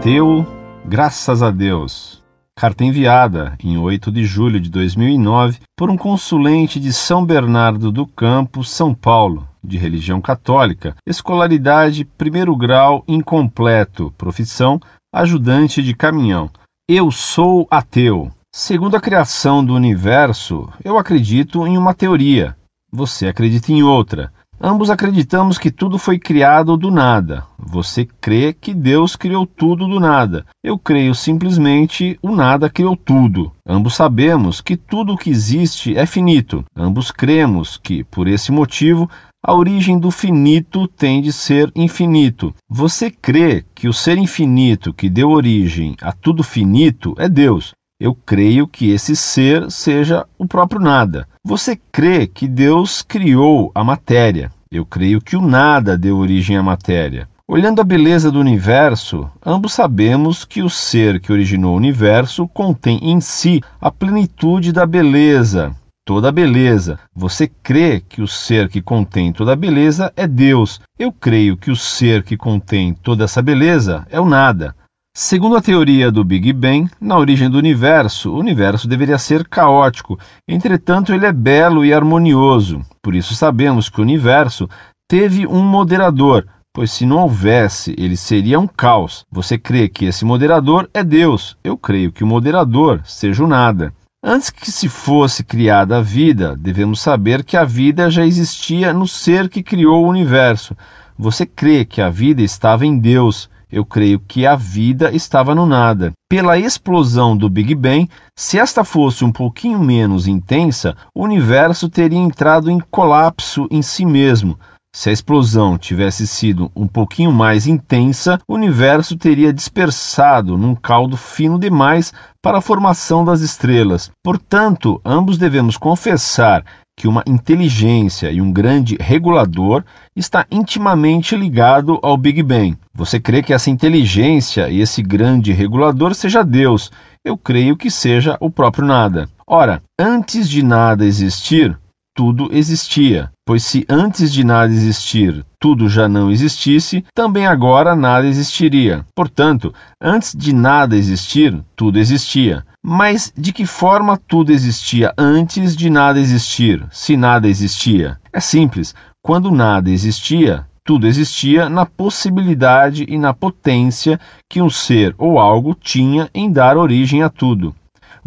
ateu, graças a Deus. Carta enviada em 8 de julho de 2009 por um consulente de São Bernardo do Campo, São Paulo, de religião católica, escolaridade primeiro grau incompleto, profissão ajudante de caminhão. Eu sou ateu. Segundo a criação do universo, eu acredito em uma teoria. Você acredita em outra. Ambos acreditamos que tudo foi criado do nada. Você crê que Deus criou tudo do nada. Eu creio simplesmente o nada criou tudo. Ambos sabemos que tudo o que existe é finito. Ambos cremos que, por esse motivo, a origem do finito tem de ser infinito. Você crê que o ser infinito que deu origem a tudo finito é Deus. Eu creio que esse ser seja o próprio nada. Você crê que Deus criou a matéria. Eu creio que o nada deu origem à matéria. Olhando a beleza do universo, ambos sabemos que o ser que originou o universo contém em si a plenitude da beleza, toda a beleza. Você crê que o ser que contém toda a beleza é Deus. Eu creio que o ser que contém toda essa beleza é o nada. Segundo a teoria do Big Bang, na origem do universo, o universo deveria ser caótico, entretanto, ele é belo e harmonioso. Por isso, sabemos que o universo teve um moderador, pois se não houvesse, ele seria um caos. Você crê que esse moderador é Deus? Eu creio que o moderador seja o nada. Antes que se fosse criada a vida, devemos saber que a vida já existia no ser que criou o universo. Você crê que a vida estava em Deus eu creio que a vida estava no nada. Pela explosão do Big Bang, se esta fosse um pouquinho menos intensa, o universo teria entrado em colapso em si mesmo. Se a explosão tivesse sido um pouquinho mais intensa, o universo teria dispersado num caldo fino demais para a formação das estrelas. Portanto, ambos devemos confessar que uma inteligência e um grande regulador está intimamente ligado ao Big Bang. Você crê que essa inteligência e esse grande regulador seja Deus? Eu creio que seja o próprio nada. Ora, antes de nada existir, tudo existia. Pois se antes de nada existir tudo já não existisse, também agora nada existiria. Portanto, antes de nada existir, tudo existia. Mas de que forma tudo existia antes de nada existir, se nada existia? É simples. Quando nada existia, tudo existia na possibilidade e na potência que um ser ou algo tinha em dar origem a tudo.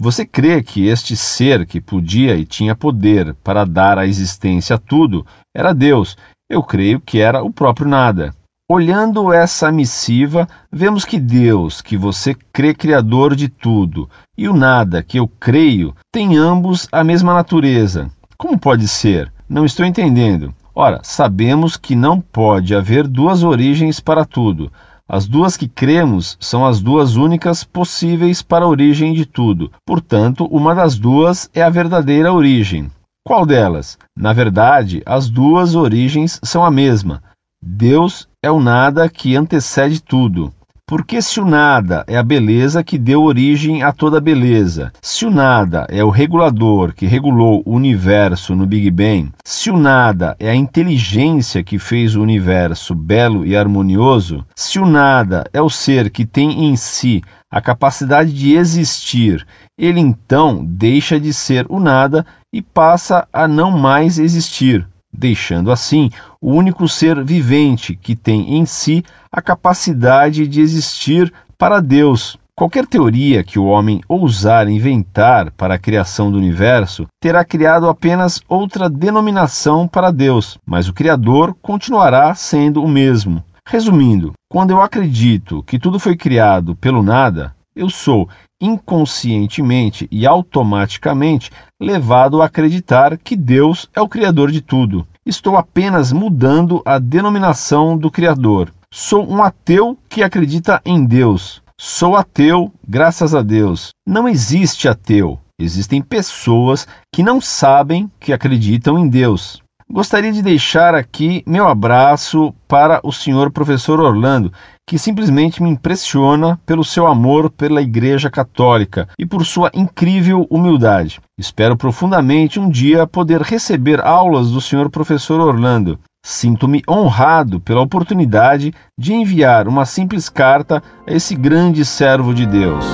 Você crê que este ser que podia e tinha poder para dar a existência a tudo era Deus? Eu creio que era o próprio nada. Olhando essa missiva, vemos que Deus, que você crê criador de tudo, e o nada, que eu creio, têm ambos a mesma natureza. Como pode ser? Não estou entendendo. Ora, sabemos que não pode haver duas origens para tudo. As duas que cremos são as duas únicas possíveis para a origem de tudo. Portanto, uma das duas é a verdadeira origem. Qual delas? Na verdade, as duas origens são a mesma. Deus é o nada que antecede tudo. Porque se o nada é a beleza que deu origem a toda beleza, se o nada é o regulador que regulou o universo no Big Bang, se o nada é a inteligência que fez o universo belo e harmonioso, se o nada é o ser que tem em si a capacidade de existir, ele então deixa de ser o nada e passa a não mais existir deixando assim o único ser vivente que tem em si a capacidade de existir para Deus. Qualquer teoria que o homem ousar inventar para a criação do universo terá criado apenas outra denominação para Deus, mas o Criador continuará sendo o mesmo. Resumindo, quando eu acredito que tudo foi criado pelo nada, eu sou inconscientemente e automaticamente levado a acreditar que Deus é o Criador de tudo. Estou apenas mudando a denominação do Criador. Sou um ateu que acredita em Deus. Sou ateu, graças a Deus. Não existe ateu. Existem pessoas que não sabem que acreditam em Deus. Gostaria de deixar aqui meu abraço para o senhor professor Orlando, que simplesmente me impressiona pelo seu amor pela Igreja Católica e por sua incrível humildade. Espero profundamente um dia poder receber aulas do senhor professor Orlando. Sinto-me honrado pela oportunidade de enviar uma simples carta a esse grande servo de Deus.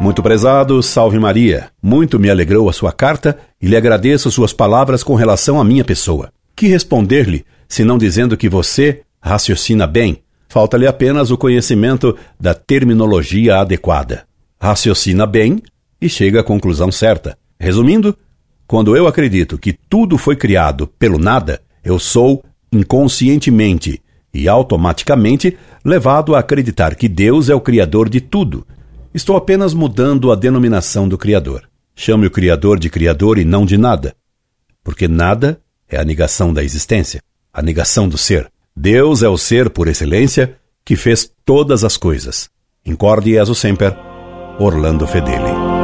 Muito prezado, salve Maria. Muito me alegrou a sua carta e lhe agradeço suas palavras com relação à minha pessoa. Que responder-lhe, se não dizendo que você raciocina bem? Falta-lhe apenas o conhecimento da terminologia adequada. Raciocina bem e chega à conclusão certa. Resumindo, quando eu acredito que tudo foi criado pelo nada, eu sou inconscientemente e automaticamente levado a acreditar que Deus é o Criador de tudo Estou apenas mudando a denominação do Criador. Chame o Criador de Criador e não de nada. Porque nada é a negação da existência, a negação do ser. Deus é o ser por excelência que fez todas as coisas. Incorde Jesus Semper, Orlando Fedeli.